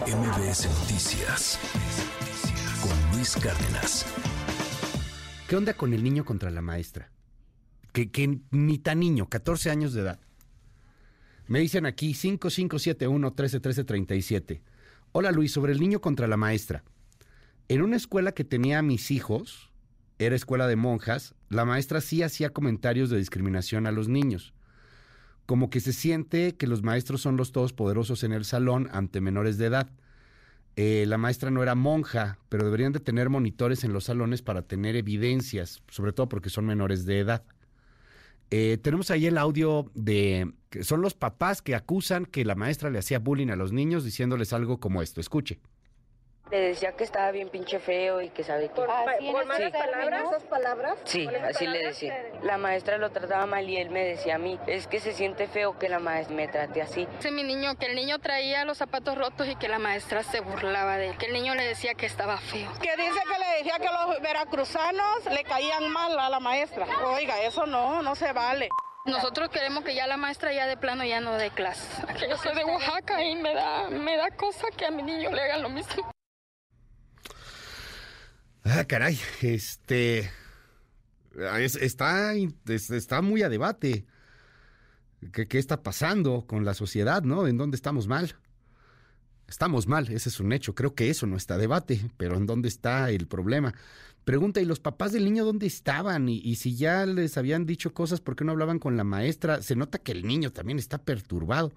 MBS Noticias con Luis Cárdenas. ¿Qué onda con el niño contra la maestra? Que, que ni tan niño, 14 años de edad. Me dicen aquí 5571 131337. Hola Luis, sobre el niño contra la maestra. En una escuela que tenía a mis hijos, era escuela de monjas, la maestra sí hacía comentarios de discriminación a los niños. Como que se siente que los maestros son los todopoderosos en el salón ante menores de edad. Eh, la maestra no era monja, pero deberían de tener monitores en los salones para tener evidencias, sobre todo porque son menores de edad. Eh, tenemos ahí el audio de que son los papás que acusan que la maestra le hacía bullying a los niños diciéndoles algo como esto. Escuche. Le decía que estaba bien pinche feo y que sabe que... ¿Así en ¿Por malas palabras? términos? ¿Esas palabras? Sí, ¿Con esas así le decía. La maestra lo trataba mal y él me decía a mí, es que se siente feo que la maestra me trate así. Dice mi niño que el niño traía los zapatos rotos y que la maestra se burlaba de él, que el niño le decía que estaba feo. Que dice que le decía que los veracruzanos le caían mal a la maestra. Oiga, eso no, no se vale. Nosotros queremos que ya la maestra ya de plano ya no dé clases. Que yo soy de Oaxaca y me da, me da cosa que a mi niño le hagan lo mismo. Ah, caray, este es- está, está muy a debate. ¿Qué, ¿Qué está pasando con la sociedad, no? ¿En dónde estamos mal? Estamos mal, ese es un hecho. Creo que eso no está a debate, pero ¿en dónde está el problema? Pregunta, ¿y los papás del niño dónde estaban? Y, y si ya les habían dicho cosas, ¿por qué no hablaban con la maestra? Se nota que el niño también está perturbado.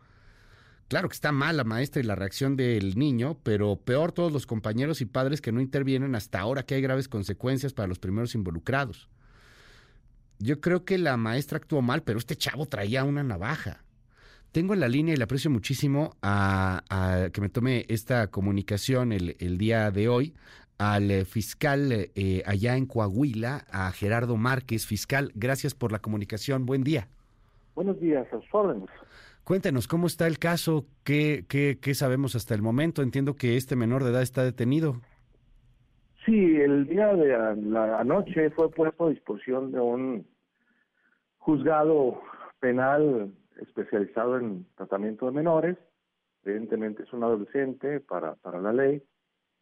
Claro que está mal la maestra y la reacción del niño, pero peor todos los compañeros y padres que no intervienen hasta ahora que hay graves consecuencias para los primeros involucrados. Yo creo que la maestra actuó mal, pero este chavo traía una navaja. Tengo en la línea y le aprecio muchísimo a, que me tome esta comunicación el, día de hoy al eh, fiscal eh, allá en Coahuila, a Gerardo Márquez. Fiscal, gracias por la comunicación. Buen día. Buenos días, a sus. Cuéntenos, ¿cómo está el caso? ¿Qué, qué, qué sabemos hasta el momento? Entiendo que este menor de edad está detenido. Sí, el día de la anoche fue puesto a disposición de un juzgado penal especializado en tratamiento de menores. Evidentemente es un adolescente para, para la ley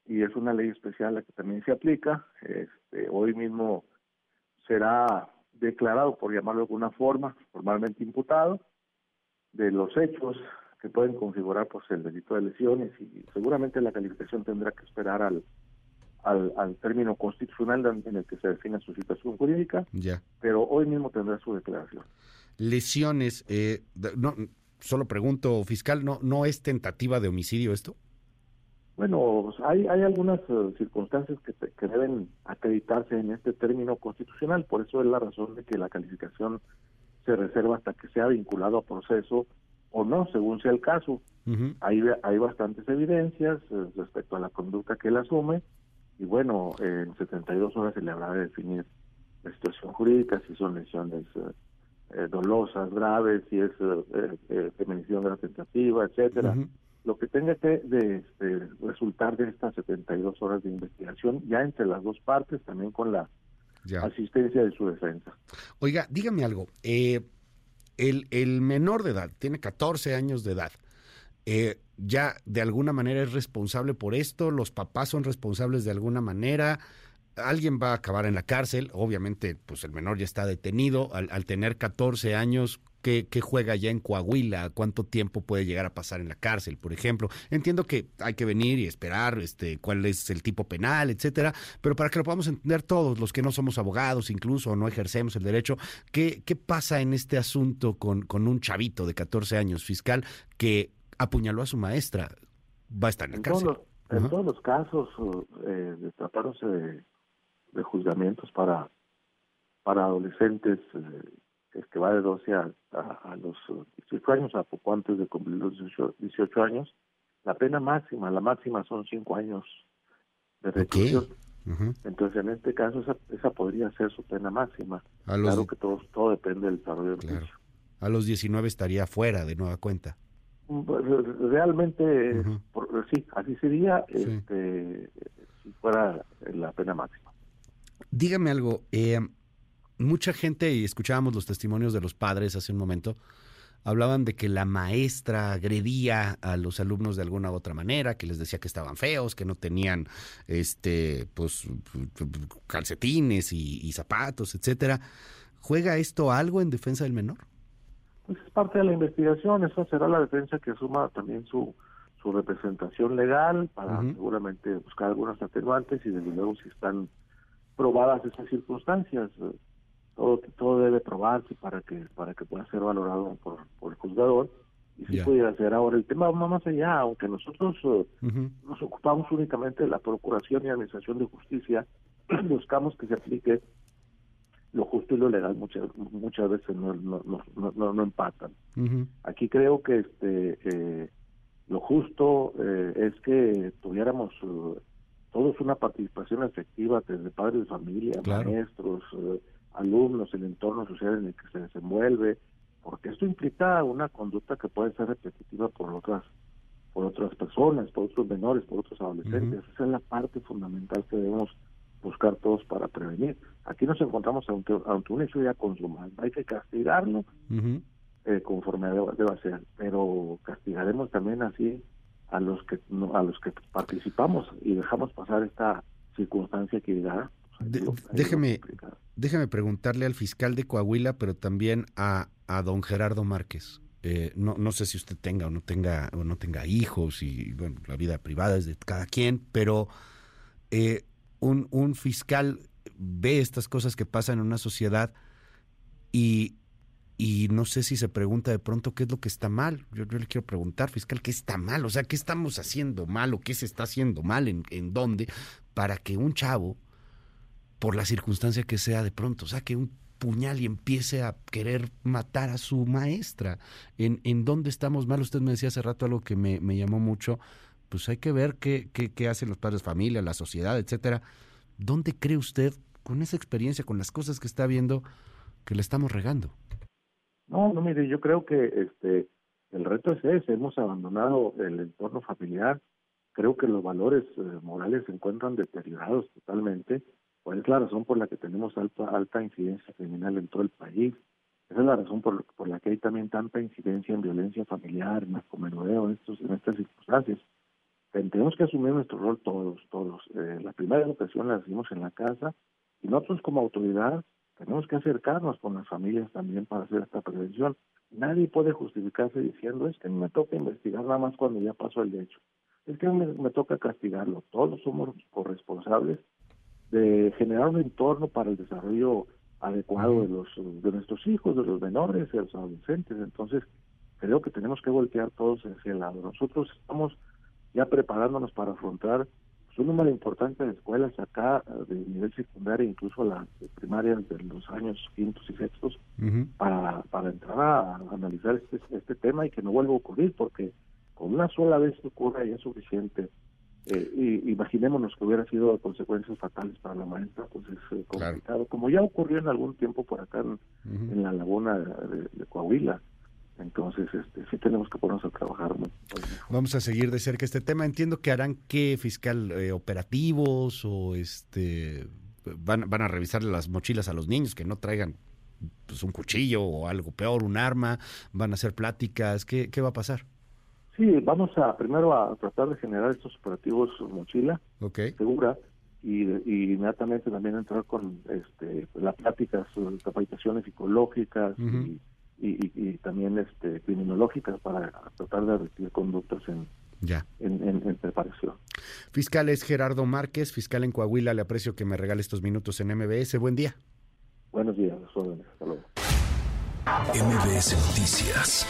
y es una ley especial la que también se aplica. Este, hoy mismo será declarado, por llamarlo de alguna forma, formalmente imputado de los hechos que pueden configurar pues el delito de lesiones y seguramente la calificación tendrá que esperar al al, al término constitucional en el que se define su situación jurídica, Ya. pero hoy mismo tendrá su declaración. Lesiones, eh, no, solo pregunto, fiscal, ¿no, ¿no es tentativa de homicidio esto? Bueno, pues, hay, hay algunas eh, circunstancias que, que deben acreditarse en este término constitucional, por eso es la razón de que la calificación se reserva hasta que sea vinculado a proceso o no, según sea el caso. Ujú. Hay, hay bastantes evidencias eh, respecto a la conducta que él asume y bueno, en 72 horas se le habrá de definir la situación jurídica, si son lesiones eh, eh, dolosas, graves, si es eh, eh, eh, feminicidio de la tentativa, etcétera. Lo que tenga que de, este, resultar de estas 72 horas de investigación, ya entre las dos partes, también con la Ya. asistencia de su defensa. Oiga, dígame algo. eh, el, el menor de edad, tiene 14 años de edad. eh, ya de alguna manera es responsable por esto, los papás son responsables de alguna manera, alguien va a acabar en la cárcel, obviamente pues el menor ya está detenido, al, al tener 14 años, ¿qué, qué juega ya en Coahuila? ¿Cuánto tiempo puede llegar a pasar en la cárcel, por ejemplo? Entiendo que hay que venir y esperar este, cuál es el tipo penal, etcétera, pero para que lo podamos entender todos, los que no somos abogados incluso o no ejercemos el derecho, ¿qué, qué pasa en este asunto con, con un chavito de 14 años fiscal que apuñaló a su maestra? Va a estar en la En todos cárcel. los, en todos los casos eh, de tratándose de, de juzgamientos para para adolescentes eh, que va de 12 a, a, a los eh, 18 años, a poco antes de cumplir los 18, 18 años, la pena máxima, la máxima son 5 años de reclusión. Ujú. Entonces, en este caso, esa, esa podría ser su pena máxima. A los, Claro que todo, todo depende del desarrollo del Claro. juicio. a los 19 estaría fuera de nueva cuenta. Pues, re- Realmente, Ujú. por- sí, así sería Sí. este, si fuera la pena máxima. Dígame algo, eh, mucha gente, y escuchábamos los testimonios de los padres hace un momento, hablaban de que la maestra agredía a los alumnos de alguna u otra manera, que les decía que estaban feos, que no tenían este pues calcetines y, zapatos, etcétera. ¿Juega esto algo en defensa del menor? Pues es parte de la investigación, eso será la defensa que asuma también su, su representación legal para seguramente buscar algunas atenuantes y desde luego si están probadas esas circunstancias todo todo debe probarse para que para que pueda ser valorado por, por el juzgador. Y si pudiera ser ahora el tema va más allá aunque nosotros eh, nos ocupamos únicamente de la procuración y administración de justicia buscamos que se aplique lo justo y lo legal muchas muchas veces no no no, no, empatan. Aquí creo que este eh, lo justo eh, es que tuviéramos todos una participación efectiva desde padres de familia maestros alumnos, el entorno social en el que se desenvuelve, porque esto implica una conducta que puede ser repetitiva por otras por otras personas, por otros menores, por otros adolescentes. Esa es la parte fundamental que debemos buscar todos para prevenir. Aquí nos encontramos ante, un hecho ya consumado. Hay que castigarlo eh, conforme deba, ser, pero castigaremos también así a los que a los que participamos y dejamos pasar esta circunstancia que dirá déjeme, déjeme preguntarle al fiscal de Coahuila, pero también a, a don Gerardo Márquez. Eh, no, no sé si usted tenga o no tenga o no tenga hijos y bueno, la vida privada es de cada quien, pero eh, un, un fiscal ve estas cosas que pasan en una sociedad y, y no sé si se pregunta de pronto qué es lo que está mal. Yo, le quiero preguntar, fiscal, ¿qué está mal? O sea, ¿qué estamos haciendo mal o qué se está haciendo mal en, en dónde para que un chavo por la circunstancia que sea de pronto, saque un puñal y empiece a querer matar a su maestra. ¿En, en dónde estamos mal? Usted me decía hace rato algo que me, llamó mucho. Pues hay que ver qué, qué, qué hacen los padres de familia, la sociedad, etcétera. ¿Dónde cree usted, con esa experiencia, con las cosas que está viendo, que le estamos regando? No, no, mire, yo creo que este el reto es ese, hemos abandonado el entorno familiar, creo que los valores eh, morales se encuentran deteriorados totalmente ¿Cuál es la razón por la que tenemos alta, alta incidencia criminal en todo el país? Esa es la razón por, por la que hay también tanta incidencia en violencia familiar, en narcomenudeo, en, estos, en estas circunstancias. Tenemos que asumir nuestro rol todos, todos. Eh, la primera educación la hacemos en la casa y nosotros como autoridad tenemos que acercarnos con las familias también para hacer esta prevención. Nadie puede justificarse diciendo es que me toca investigar nada más cuando ya pasó el hecho. Es que me, me toca castigarlo. Todos somos corresponsables de generar un entorno para el desarrollo adecuado de los de nuestros hijos, de los menores, de los adolescentes. Entonces, creo que tenemos que voltear todos hacia el lado. Nosotros estamos ya preparándonos para afrontar pues, un número importante de escuelas acá de nivel secundario, incluso las primarias de los años quintos y sextos, para, para entrar a analizar este, este tema y que no vuelva a ocurrir, porque con una sola vez que ocurra ya es suficiente. Eh, y imaginémonos que hubiera sido consecuencias fatales para la maestra, pues es eh, complicado, como ya ocurrió en algún tiempo por acá en, la laguna de, Coahuila. Entonces, este, sí tenemos que ponernos a trabajar. Vamos a seguir de cerca este tema. Entiendo que harán qué fiscal eh, operativos o este van, van a revisar las mochilas a los niños que no traigan pues, un cuchillo o algo peor, un arma. Van a hacer pláticas. ¿Qué, qué va a pasar? Sí, vamos a primero a tratar de generar estos operativos mochila segura y, inmediatamente también entrar con este las pláticas, capacitaciones psicológicas y, y, también este criminológicas para tratar de repetir conductas en, ya. En, preparación. Fiscal es Gerardo Márquez, fiscal en Coahuila. Le aprecio que me regale estos minutos en MBS. Buen día. Buenos días, órdenes. Hasta luego. MBS Noticias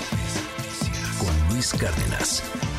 con Luis Cárdenas.